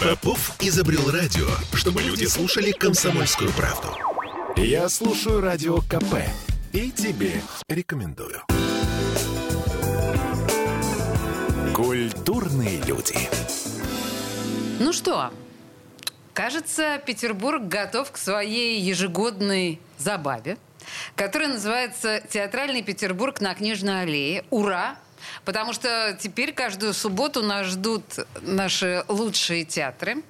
Попов изобрел радио, чтобы люди слушали комсомольскую правду. Я слушаю радио КП и тебе рекомендую. Культурные люди. Ну что, кажется, Петербург готов к своей ежегодной забаве, которая называется «Театральный Петербург на Книжной аллее». Ура! Потому что теперь каждую субботу нас ждут наши лучшие театры.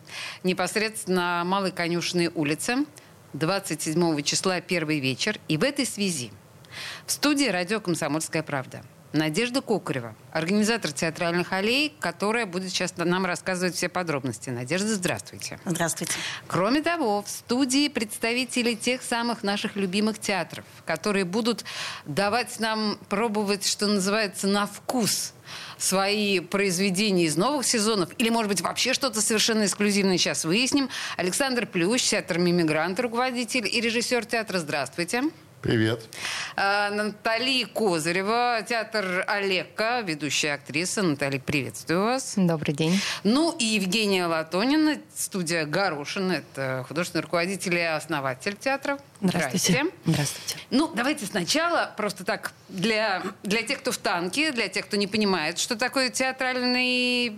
Непосредственно на Малой Конюшной улице. 27 числа первый вечер. И в этой связи в студии радио «Комсомольская правда» Надежда Кокарева, организатор театральных аллей, которая будет сейчас нам рассказывать все подробности. Надежда, здравствуйте. Здравствуйте. Кроме того, в студии представители тех самых наших любимых театров, которые будут давать нам пробовать, что называется, на вкус свои произведения из новых сезонов, или, может быть, вообще что-то совершенно эксклюзивное, сейчас выясним. Александр Плющ, театр «Мимигрант», руководитель и режиссер театра. Здравствуйте. Привет. А, Натали Козырева, театр Олегка, ведущая актриса. Натали, приветствую вас. Добрый день. Ну и Евгения Латонина, студия Горошин. Это художественный руководитель и основатель театра. Здравствуйте. Здравствуйте. Ну, давайте сначала, просто так, для, для тех, кто в танке, для тех, кто не понимает, что такое театральный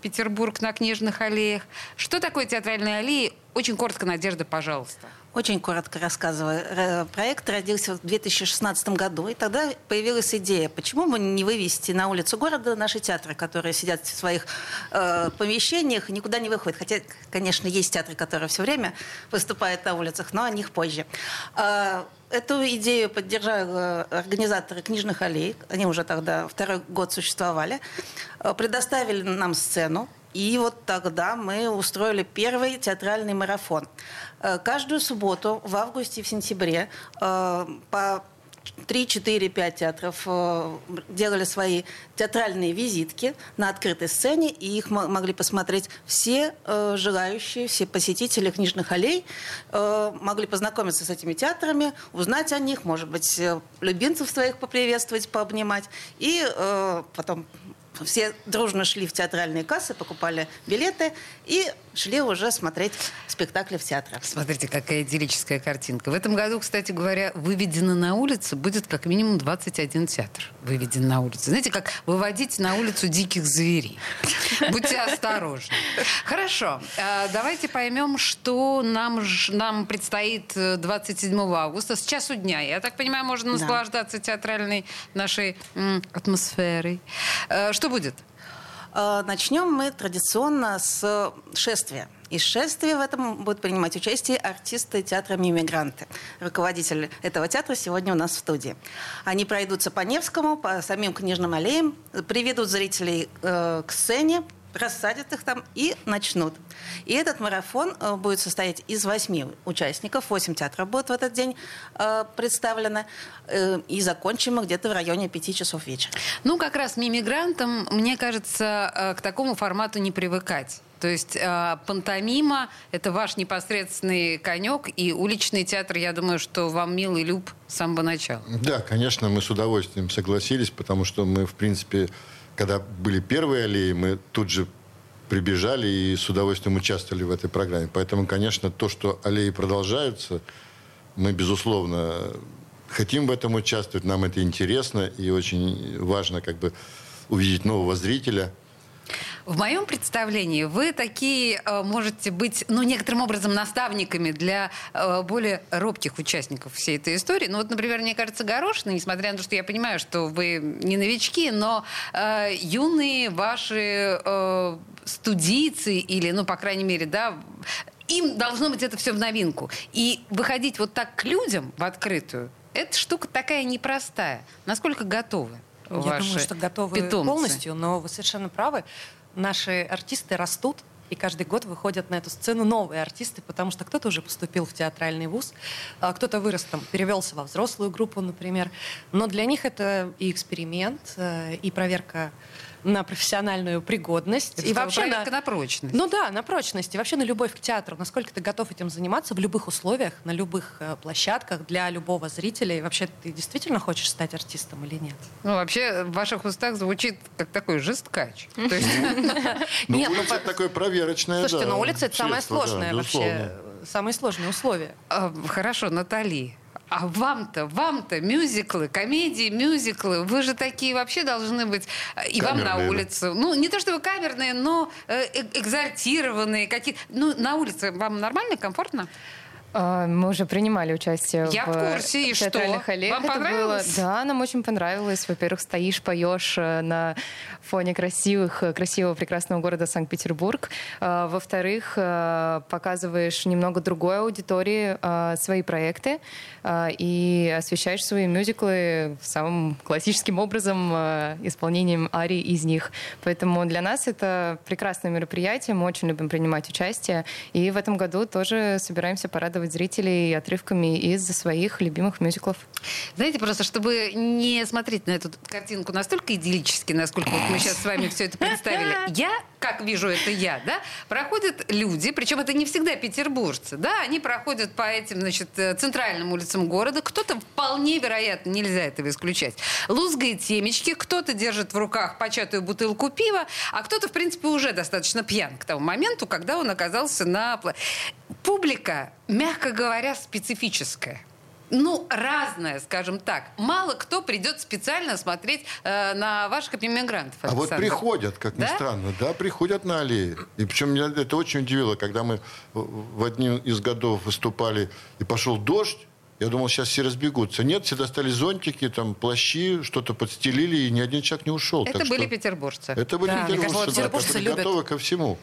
Петербург на книжных аллеях. Что такое театральные аллеи? Очень коротко, Надежда, пожалуйста. Очень коротко рассказываю. Проект родился в 2016 году, и тогда появилась идея, почему бы не вывести на улицу города наши театры, которые сидят в своих э, помещениях и никуда не выходят. Хотя, конечно, есть театры, которые все время выступают на улицах, но о них позже. Э, Эту идею поддержали организаторы книжных аллей. Они уже тогда второй год существовали. Э, предоставили нам сцену. И вот тогда мы устроили первый театральный марафон. Э, каждую субботу в августе и в сентябре э, по 3, 4, 5 театров э, делали свои театральные визитки на открытой сцене, и их могли посмотреть все желающие, все посетители книжных аллей, могли познакомиться с этими театрами, узнать о них, может быть, любимцев своих поприветствовать, пообнимать, и потом все дружно шли в театральные кассы, покупали билеты и шли уже смотреть спектакли в театре. Смотрите, какая идиллическая картинка. В этом году, кстати говоря, выведено на улицу будет как минимум 21 театр выведен на улицу. Знаете, как выводить на улицу диких зверей. Будьте осторожны. Хорошо. А, давайте поймем, что нам, нам предстоит 27 э, августа с часу дня. Я так понимаю, можно наслаждаться театральной нашей атмосферой. Э, что будет? Э, начнем мы традиционно с шествия. Из шествия в этом будут принимать участие артисты театра «Мимигранты». Руководитель этого театра сегодня у нас в студии. Они пройдутся по Невскому, по самим книжным аллеям, приведут зрителей э, к сцене, рассадят их там и начнут. И этот марафон э, будет состоять из восьми участников. Восемь театров будут в этот день э, представлены. Э, и закончим мы где-то в районе пяти часов вечера. Ну, как раз мимигрантам, мне кажется, э, к такому формату не привыкать. То есть э, пантомима – это ваш непосредственный конек, и уличный театр, я думаю, что вам милый люб с самого начала. Да, конечно, мы с удовольствием согласились, потому что мы, в принципе, когда были первые аллеи, мы тут же прибежали и с удовольствием участвовали в этой программе. Поэтому, конечно, то, что аллеи продолжаются, мы, безусловно, хотим в этом участвовать, нам это интересно, и очень важно как бы увидеть нового зрителя – в моем представлении вы такие э, можете быть, ну, некоторым образом наставниками для э, более робких участников всей этой истории. Ну, вот, например, мне кажется, Горошина, несмотря на то, что я понимаю, что вы не новички, но э, юные ваши э, студийцы или, ну, по крайней мере, да, им должно быть это все в новинку. И выходить вот так к людям в открытую, эта штука такая непростая. Насколько готовы? Я ваши думаю, что готовы питомцы? полностью, но вы совершенно правы наши артисты растут, и каждый год выходят на эту сцену новые артисты, потому что кто-то уже поступил в театральный вуз, а кто-то вырос там, перевелся во взрослую группу, например. Но для них это и эксперимент, э, и проверка на профессиональную пригодность. Это и вообще на, на прочность. Ну да, на прочность. И вообще на любовь к театру. Насколько ты готов этим заниматься в любых условиях, на любых э, площадках, для любого зрителя. И вообще ты действительно хочешь стать артистом или нет? Ну вообще в ваших устах звучит как такой жесткач. Ну, улица такое проверочное, Слушайте, на улице это самое сложное вообще. Самые сложные условия. А, хорошо, Натали. А вам-то, вам-то мюзиклы, комедии, мюзиклы, вы же такие вообще должны быть э, и камерные. вам на улицу. Ну, не то чтобы камерные, но э, э, экзальтированные какие Ну, на улице вам нормально, комфортно? А, мы уже принимали участие Я в, в курсе, и театральных что? аллеях. Вам Это понравилось? Было, да, нам очень понравилось. Во-первых, стоишь, поешь э, на фоне красивых, э, красивого, прекрасного города Санкт-Петербург. А, во-вторых, э, показываешь немного другой аудитории свои проекты и освещаешь свои мюзиклы самым классическим образом, исполнением арий из них. Поэтому для нас это прекрасное мероприятие, мы очень любим принимать участие. И в этом году тоже собираемся порадовать порадовать зрителей отрывками из своих любимых мюзиклов. Знаете, просто чтобы не смотреть на эту картинку настолько идиллически, насколько вот мы сейчас с вами все это представили, я, как вижу это я, да, проходят люди, причем это не всегда петербуржцы, да, они проходят по этим, значит, э, центральным улицам города, кто-то вполне вероятно, нельзя этого исключать, лузгает темечки, кто-то держит в руках початую бутылку пива, а кто-то, в принципе, уже достаточно пьян к тому моменту, когда он оказался на... Публика, мягко говоря, специфическая ну, разное, скажем так. Мало кто придет специально смотреть э, на ваших иммигрантов. А вот приходят, как да? ни странно, да, приходят на аллеи. И причем меня это очень удивило, когда мы в один из годов выступали, и пошел дождь, я думал, сейчас все разбегутся. Нет, все достали зонтики, там, плащи, что-то подстелили, и ни один человек не ушел. Это так были что... петербуржцы. Это были да, петербуржцы, кажется, да, петербуржцы любят... готовы ко всему.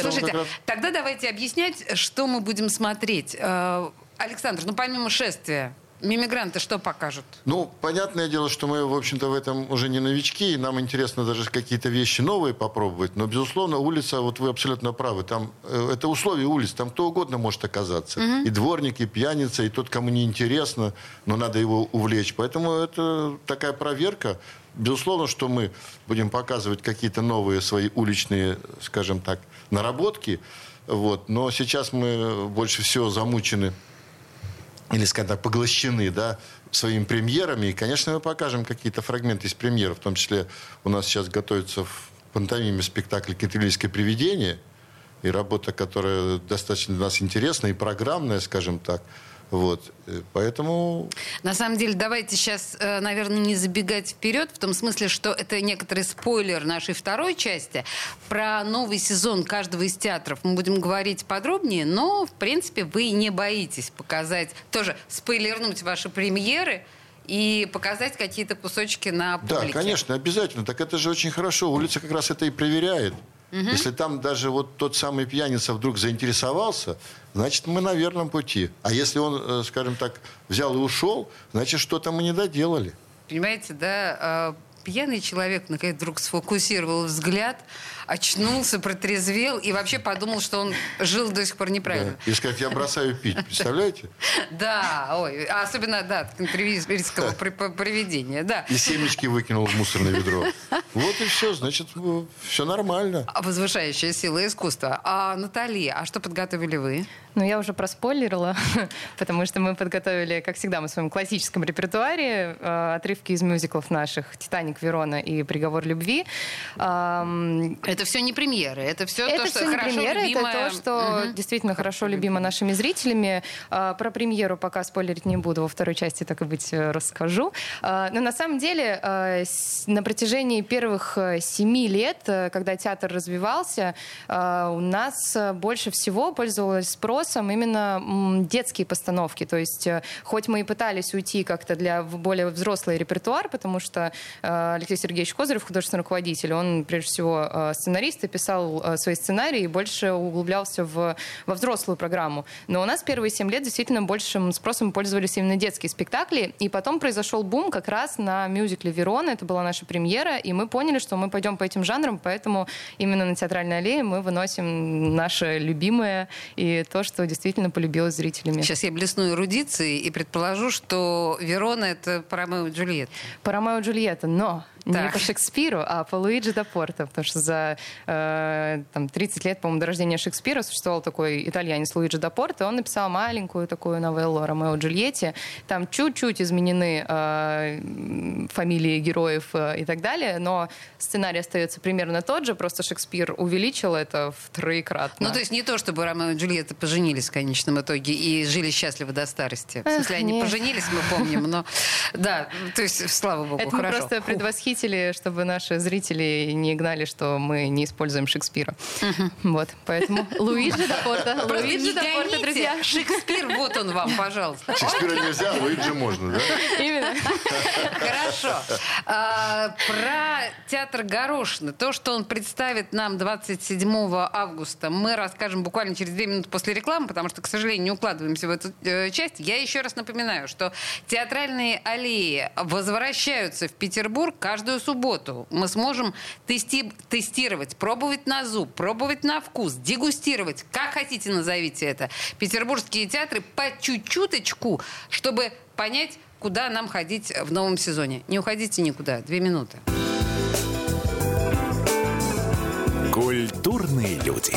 Слушайте, раз... тогда давайте объяснять, что мы будем смотреть. Э, Александр, ну помимо шествия, Мимигранты что покажут? Ну, понятное дело, что мы, в общем-то, в этом уже не новички, и нам интересно даже какие-то вещи новые попробовать. Но, безусловно, улица, вот вы абсолютно правы, там э, это условия улиц, там кто угодно может оказаться. Угу. И дворник, и пьяница, и тот, кому не интересно, но надо его увлечь. Поэтому это такая проверка. Безусловно, что мы будем показывать какие-то новые свои уличные, скажем так, наработки. Вот. Но сейчас мы больше всего замучены или, скажем так, поглощены, да, своими премьерами. И, конечно, мы покажем какие-то фрагменты из премьер. В том числе у нас сейчас готовится в пантомиме спектакль «Кентервильское привидение». И работа, которая достаточно для нас интересна и программная, скажем так. Вот. Э, поэтому... На самом деле, давайте сейчас, э, наверное, не забегать вперед, в том смысле, что это некоторый спойлер нашей второй части. Про новый сезон каждого из театров мы будем говорить подробнее, но, в принципе, вы не боитесь показать, тоже спойлернуть ваши премьеры, и показать какие-то кусочки на публике. Да, конечно, обязательно. Так это же очень хорошо. Улица как раз это и проверяет. Угу. Если там даже вот тот самый пьяница вдруг заинтересовался, значит, мы на верном пути. А если он, э, скажем так, взял и ушел, значит, что-то мы не доделали. Понимаете, да, а, пьяный человек, наконец, вдруг сфокусировал взгляд, очнулся, протрезвел и вообще подумал, что он жил до сих пор неправильно. Да. И сказать, я бросаю пить, представляете? Да, ой, особенно, да, интервьюерского приведения, да. И семечки выкинул в мусорное ведро. Вот и все, значит, все нормально. А возвышающая сила искусства. А Натали, а что подготовили вы? Ну, я уже проспойлерила, потому что мы подготовили, как всегда, мы в своем классическом репертуаре э, отрывки из мюзиклов наших «Титаник», «Верона» и «Приговор любви». Это все не премьеры, это все это то, все что не хорошо премьеры, любимое... это то, что угу. действительно хорошо любимо нашими зрителями. А, про премьеру пока спойлерить не буду, во второй части, так и быть, э, расскажу. А, но на самом деле а, на протяжении первых э, семи лет, э, когда театр развивался, у нас больше всего пользовалось спросом именно детские постановки. То есть хоть мы и пытались уйти как-то для более взрослый репертуар, потому что Алексей Сергеевич Козырев, художественный руководитель, он прежде всего сценарист и писал э, свои сценарии и больше углублялся в, во взрослую программу. Но у нас первые семь лет действительно большим спросом пользовались именно детские спектакли. И потом произошел бум как раз на мюзикле «Верона». Это была наша премьера. И мы поняли, что мы пойдем по этим жанрам, поэтому именно на театральной аллее мы выносим наше любимое и то, что действительно полюбилось зрителями. Сейчас я блесну эрудицией и предположу, что «Верона» — это и Джульетта. И Джульетта. Но Но не Так. по Шекспиру, а по Луиджи да Порто, потому что за э, там, 30 лет, по-моему, до рождения Шекспира существовал такой итальянец Луиджи да Порто, он написал маленькую такую новеллу «Ромео и Джульетте». Там чуть-чуть изменены э, фамилии героев э, и так далее, но сценарий остается примерно тот же, просто Шекспир увеличил это в троекратно. Ну, то есть не то, чтобы Ромео и Джульетта поженились в конечном итоге и жили счастливо до старости. В смысле, Эх, они нет. поженились, мы помним, но... Да, то есть, слава богу, Это хорошо. просто Фух. Предвосхитили, чтобы наши зрители не гнали, что мы не используем Шекспира. Вот, поэтому Луиджи да Порто, Просто не Луиджи да Порто, гоните. друзья. Шекспир, вот он вам, пожалуйста. Шекспира нельзя, а Луиджи можно, да? Именно. Хорошо. А, про театр Горошины. То, что он представит нам 27 августа, мы расскажем буквально через две минуты после рекламы, потому что, к сожалению, не укладываемся в эту э, часть. Я еще раз напоминаю, что театральные аллеи возвращаются в Петербург каждую субботу. Мы сможем тести- тестировать, пробовать на зуб, пробовать на вкус, дегустировать, как хотите назовите это. Петербургские театры по чуть-чуточку, чтобы понять, куда нам ходить в новом сезоне. Не уходите никуда. Две минуты. Культурные люди.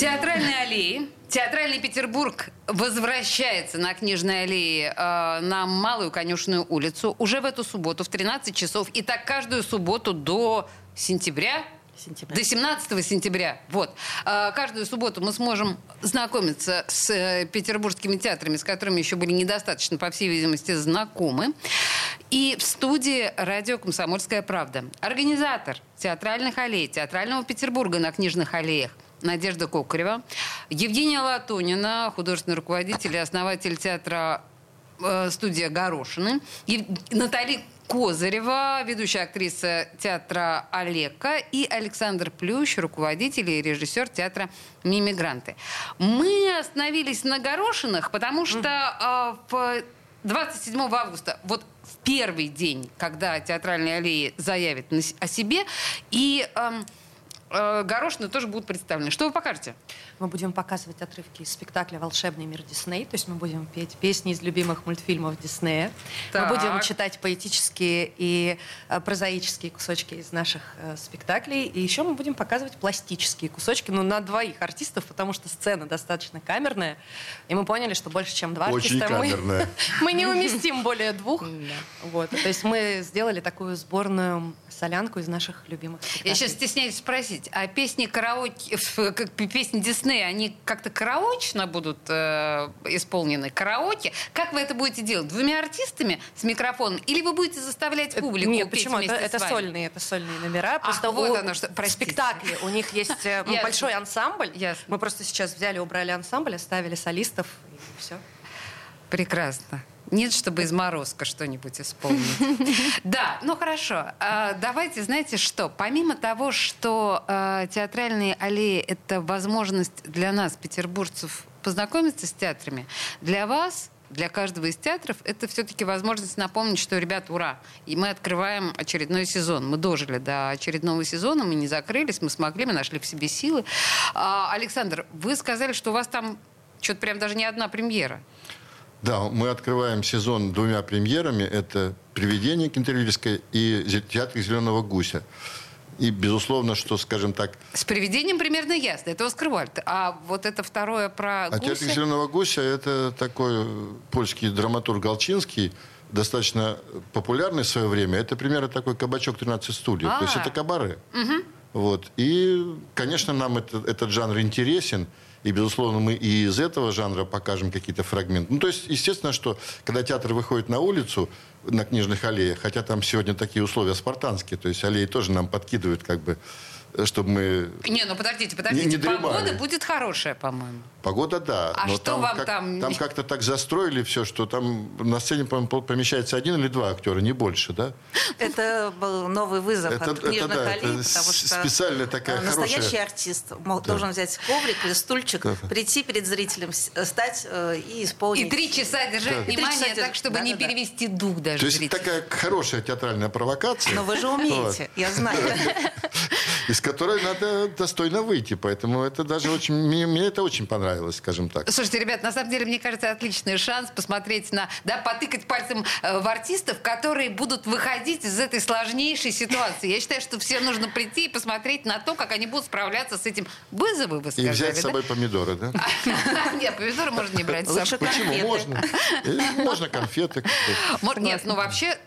Театральные аллеи. Театральный Петербург возвращается на Книжной аллее э, на Малую Конюшную улицу уже в эту субботу в 13 часов. И так каждую субботу до сентября. Сентября. До 17 сентября. Вот. Э, каждую субботу мы сможем знакомиться с э, петербургскими театрами, с которыми еще были недостаточно, по всей видимости, знакомы. И в студии радио «Комсомольская правда». Организатор театральных аллей, театрального Петербурга на Книжных аллеях Надежда Кокарева, Евгения Латунина, художественный руководитель и основатель театра э, студия Горошины, Ев- Натали Козырева, ведущая актриса театра Олека, и Александр Плющ, руководитель и режиссер театра «Мимигранты». Мы остановились на Горошинах, потому что э, в 27 августа, вот в первый день, когда театральные аллеи заявят о себе, и эм, э, Горошины тоже будут представлены. Что вы покажете? Мы будем показывать отрывки из спектакля «Волшебный мир Дисней», то есть мы будем петь песни из любимых мультфильмов Диснея. Так. Мы будем читать поэтические и э, прозаические кусочки из наших э, спектаклей. И еще мы будем показывать пластические кусочки, ну, на двоих артистов, потому что сцена достаточно камерная. И мы поняли, что больше, чем два Очень артиста, мы- камерная. мы не уместим более двух. Вот. То есть мы сделали такую сборную солянку из наших любимых Я спектаклей. сейчас стесняюсь спросить, а песни караоке, песни Диснея, они как-то караочно будут э, исполнены? Караоке? Как вы это будете делать? Двумя артистами с микрофоном? Или вы будете заставлять Э, публику Нет, петь почему? Это, это сольные, это сольные номера. Просто вот у- оно что. Простите. спектакле у них есть э, ну, большой ансамбль. Ясно. Мы просто сейчас взяли, убрали ансамбль, оставили солистов, и все. Прекрасно. Нет, чтобы из морозка что-нибудь исполнить. Да, ну хорошо. А, Давайте, знаете что? Помимо того, что а, театральные аллеи — это возможность для нас, петербуржцев, познакомиться с театрами, для вас для каждого из театров это все-таки возможность напомнить, что, ребят, ура! И мы открываем очередной сезон. Мы дожили до очередного сезона, мы не закрылись, мы смогли, мы нашли в себе силы. А, Александр, вы сказали, что у вас там что-то прям даже не одна премьера. Да, мы открываем сезон двумя премьерами. Это «Привидение» Кентервильское и «Зе- «Театр зеленого гуся». И, безусловно, что, скажем так, С привидением примерно ясно. Это Оскар Вальд. А вот это второе про А театр гуся? «Зеленого гуся» — это такой польский драматург Галчинский, достаточно популярный в свое время. Это примерно такой кабачок 13 стульев. То есть А. это кабаре. Вот. И, конечно, нам это- этот жанр интересен. И, безусловно, мы и из этого жанра покажем какие-то фрагменты. Ну, то есть, естественно, что когда театр выходит на улицу, на книжных аллеях, хотя там сегодня такие условия спартанские, то есть аллеи тоже нам подкидывают как бы э, чтобы мы... Не, ну подождите, подождите. Не- не. Погода будет хорошая, по-моему. Погода, да. А но что там, вам как- там- Там как-то так застроили все, что там на сцене, помещается один или два актера, не больше, да? Это был новый вызов Это- от это книжных да, аллей, это потому что специальная такая э, настоящий хорошая- артист мол- должен взять коврик или стульчик, прийти перед зрителем, э, стать э, и исполнить. И три часа держать три внимание часа так, держать. чтобы не Да-да-да. перевести дух даже То есть зрителя. такая хорошая театральная провокация. Но вы же умеете, я знаю. из которой надо достойно выйти. Поэтому это даже очень... Мне это очень понравилось, скажем так. Слушайте, ребят, на самом деле, мне кажется, отличный шанс посмотреть на, да, потыкать пальцем э, в артистов, которые будут выходить из этой сложнейшей ситуации. Я считаю, что все нужно прийти и посмотреть на то, как они будут справляться с этим вызовом, вы И сказали, взять с да? собой помидоры, да? Нет, помидоры можно не брать. Лучше Почему? Можно. Можно конфеты. Нет, ну вообще...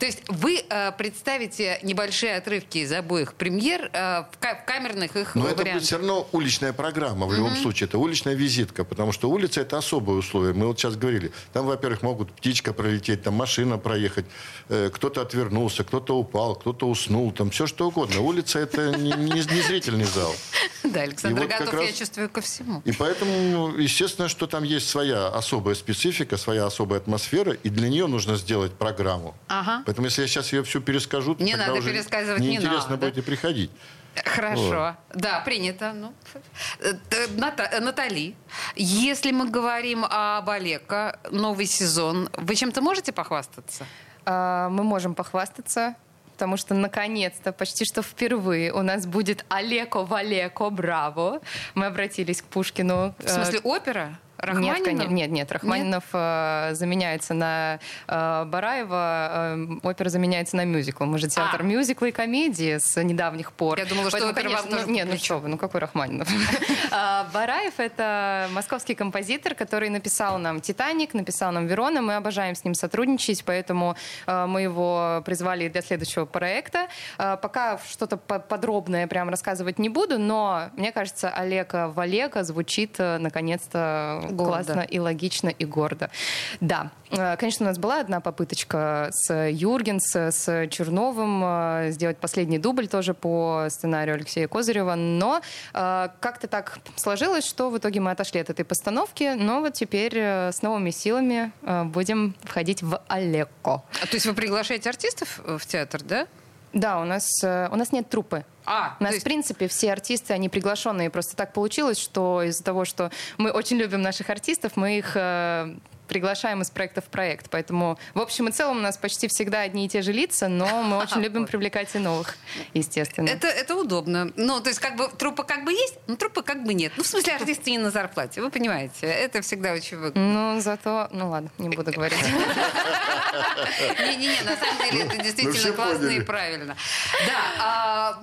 То есть вы э, представите небольшие отрывки из обоих премьер э, в, ка- в камерных их Но это будет вариантах. все равно уличная программа в любом случае. Это уличная визитка, потому что улица это особое условие. Мы вот сейчас говорили. Там, во-первых, могут птичка пролететь, там машина проехать, э, кто-то отвернулся, кто-то упал, кто-то уснул, там все что угодно. Улица это не, не- не зрительный зал. Да, Александр вот готов, я чувствую, ко всему. И поэтому, ну, естественно, что там есть своя особая специфика, своя особая атмосфера, и для нее нужно сделать программу. Ага. Поэтому если я сейчас ее всю перескажу, то Не тогда надо уже пересказывать, не неинтересно надо. будет и приходить. Хорошо. Да, принято. Ну, э, э, Ната- э, Натали, если мы говорим об Олеко, новый сезон, вы чем-то можете похвастаться? А, Мы можем похвастаться, потому что наконец-то, почти что впервые у нас будет Олеко Валеко Браво. Мы обратились к Пушкину. В смысле, опера? Нет, Рахманинов? коне- нет, нет, Рахманинов э, заменяется на э, Бараева, э, опера заменяется на мюзикл. Мы же театр А. мюзикла и комедии с недавних пор. Я думала, что Поэтому, вам конечно, ну, Нет, ну что вы, ну какой Рахманинов? А, Бараев — это московский композитор, который написал нам «Титаник», написал нам «Верона». Мы обожаем с ним сотрудничать, поэтому мы его призвали для следующего проекта. Пока что-то по- подробное прям рассказывать не буду, но мне кажется, Олега Валека звучит наконец-то Гордо. классно и логично и гордо. Да, Э, конечно, у нас была одна попыточка с Юргенс, с Черновым э, сделать последний дубль тоже по сценарию Алексея Козырева, но э, как-то так сложилось, что в итоге мы отошли от этой постановки, но вот теперь с новыми силами будем входить в Олеко. А, То есть вы приглашаете артистов в театр, да? Да, у нас, у нас нет труппы. А, У нас, есть- в принципе, все артисты, они приглашенные. Просто так получилось, что из-за того, что мы очень любим наших артистов, мы их э, приглашаем из проекта в проект. Поэтому, в общем и целом, у нас почти всегда одни и те же лица, но мы очень любим привлекать и новых, естественно. Это, это удобно. Ну, то есть, как бы трупа как бы есть, но трупа как бы нет. Ну, в смысле, артисты не на зарплате, вы понимаете. Это всегда очень выгодно. Ну, зато... Ну, ладно, не буду говорить. Не-не-не, на самом деле это Ну, действительно классно и правильно. Да, а,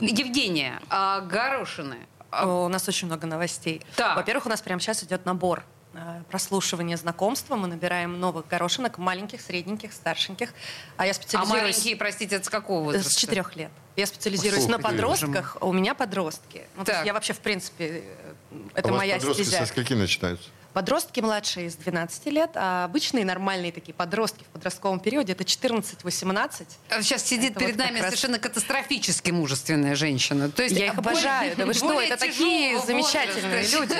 Евгения, а, Горошины. У нас очень много новостей. Во-первых, у нас прямо сейчас идет набор э, прослушивания знакомства. Мы набираем новых горошинок, маленьких, средненьких, старшеньких. А я А специализируюсь маленькие, простите, это с какого э, возраста? с четырех лет. Я специализируюсь Ух на подростках, а у меня подростки. Ну, то есть Так. я вообще, в принципе, э, это а у вас моя подростки стезя. со скольки начинаются? Подростки младшие с 12 лет, а обычные нормальные такие подростки в подростковом периоде это 14-18. А Сейчас сидит Это перед вот нами раз- совершенно катастрофически мужественная женщина. То есть Я их более- обожаю. Да вы что, это такие замечательные возраста.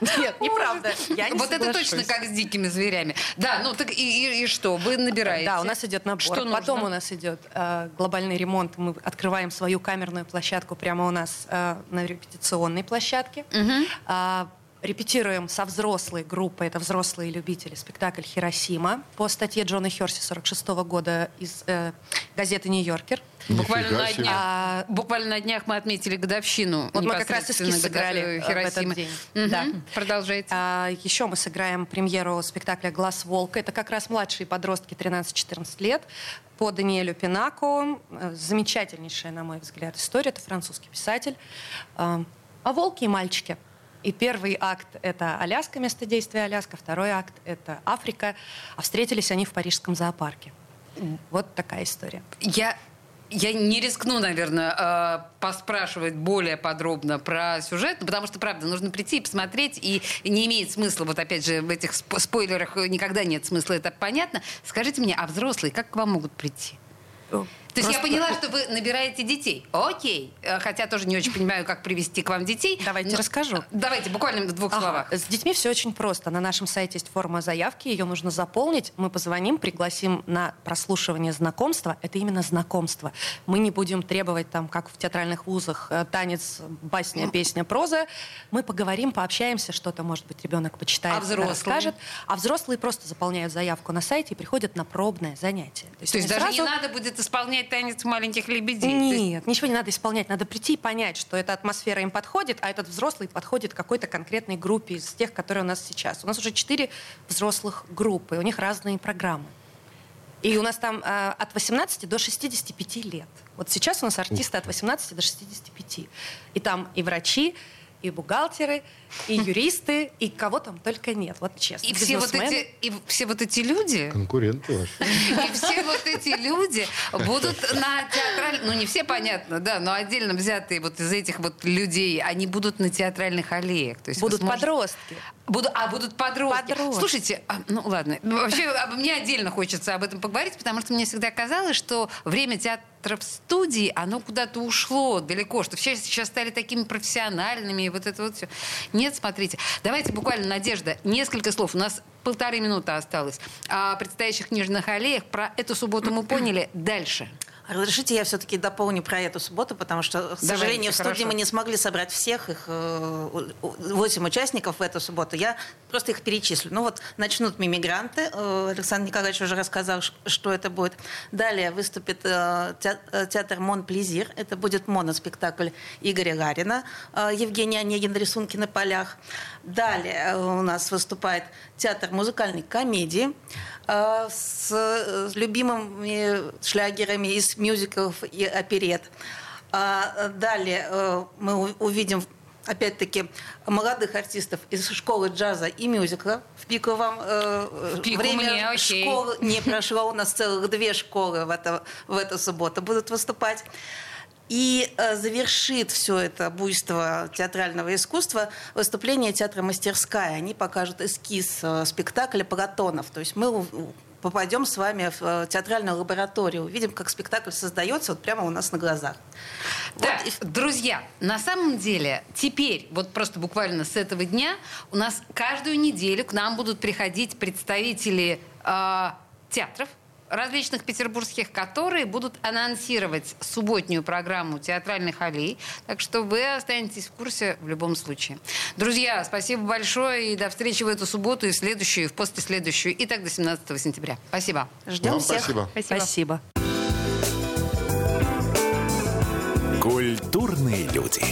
люди. Нет, неправда. Я не Вот это точно как с дикими зверями. Да, ну так и, и- и что? Вы набираете? Да, у нас идет набор. Что Потом нужно? у нас идет э, глобальный ремонт. Мы открываем свою камерную площадку прямо у нас э, на репетиционной площадке. А, репетируем со взрослой группой, это взрослые любители, спектакль «Хиросима» по статье Джона Херси 46 года из э, газеты «Нью-Йоркер». Буквально на, днях, А- буквально на днях мы отметили годовщину. Вот мы как раз эскиз сыграли, э, в Хиросимы. этот день. Мгм. Да. Продолжайте. А, еще мы сыграем премьеру спектакля «Глаз волка». Это как раз младшие подростки 13-14 лет по Даниэлю Пинако. Э, Замечательнейшая, на мой взгляд, история. Это французский писатель. А о волке и мальчике. И первый акт — это Аляска, место действия Аляска. Второй акт — это Африка. А встретились они в парижском зоопарке. Вот такая история. Я, я не рискну, наверное, э, поспрашивать более подробно про сюжет, ну, потому что, правда, нужно прийти и посмотреть, и не имеет смысла, вот опять же, в этих сп- спойлерах никогда нет смысла, это понятно. Скажите мне, а взрослые как к вам могут прийти? То есть я поняла, что вы набираете детей. Окей. Э, Хотя тоже не очень понимаю, как привести к вам детей. Давайте Но- расскажу. Давайте, буквально в двух Ага. словах. С детьми все очень просто. На нашем сайте есть форма заявки, ее нужно заполнить. Мы позвоним, пригласим на прослушивание знакомства. Это именно знакомство. Мы не будем требовать, там, как в театральных вузах, э, танец, басня, песня, проза. Мы поговорим, пообщаемся, что-то, может быть, ребенок почитает, А взрослые? расскажет. А взрослые просто заполняют заявку на сайте и приходят на пробное занятие. То есть они даже не сразу- надо будет исполнять танец маленьких лебедей. Нет, ничего не надо исполнять. Надо прийти и понять, что эта атмосфера им подходит, а этот взрослый подходит какой-то конкретной группе из тех, которые у нас сейчас. У нас уже четыре взрослых группы, у них разные программы. И у нас там э, от 18 до 65 лет. Вот сейчас у нас артисты от 18 до 65. И там и врачи, и бухгалтеры, и юристы, и кого там только нет. Вот честно. И все, вот эти, и все вот эти люди, Конкуренты ваши. и все вот эти люди будут на театральных, ну не все, понятно, да, но отдельно взятые вот из этих вот людей, они будут на театральных аллеях. То есть Будут сможете- подростки. Буду, а будут подростки. Подростки. Слушайте, а, ну ладно, вообще об- мне отдельно хочется об этом поговорить, потому что мне всегда казалось, что время театра в студии, оно куда-то ушло далеко, что все сейчас стали такими профессиональными, и вот это вот все. Нет, смотрите, давайте буквально, Надежда, несколько слов. У нас полторы минуты осталось. О предстоящих книжных аллеях. Про эту субботу мы поняли. Дальше. Разрешите, я все-таки дополню про эту субботу, потому что, к Давайте, сожалению, в студии хорошо. мы не смогли собрать всех их э, восемь участников в эту субботу. Я просто их перечислю. Ну вот начнут мимигранты. Э, Александр Николаевич уже рассказал, что это будет. Далее выступит э, те- э, театр Мон Плезир. Это будет моноспектакль Игоря Гарина. Э, Евгений Онегин «Рисунки на полях». Далее э, у нас выступает театр музыкальной комедии э, с э, любимыми шлягерами из мюзиклов и оперет. А далее э, мы увидим опять-таки молодых артистов из школы джаза и мюзикла в пиковом э, В пику время мне, окей. школы не прошло у нас целых две школы в, это, в эту субботу будут выступать и э, завершит все это буйство театрального искусства выступление театра «Мастерская». Они покажут эскиз э, спектакля «Платонов». То есть мы попадем с вами в э, театральную лабораторию, увидим, как спектакль создается вот прямо у нас на глазах. Вот Так, и- друзья, на самом деле, теперь, вот просто буквально с этого дня, у нас каждую неделю к нам будут приходить представители э, театров, различных петербургских, которые будут анонсировать субботнюю программу театральных аллей. Так что вы останетесь в курсе в любом случае. Друзья, спасибо большое и до встречи в эту субботу и в следующую, и в послеследующую, и так до 17 сентября. Спасибо. Ждем Вам всех. спасибо. Спасибо. Культурные люди.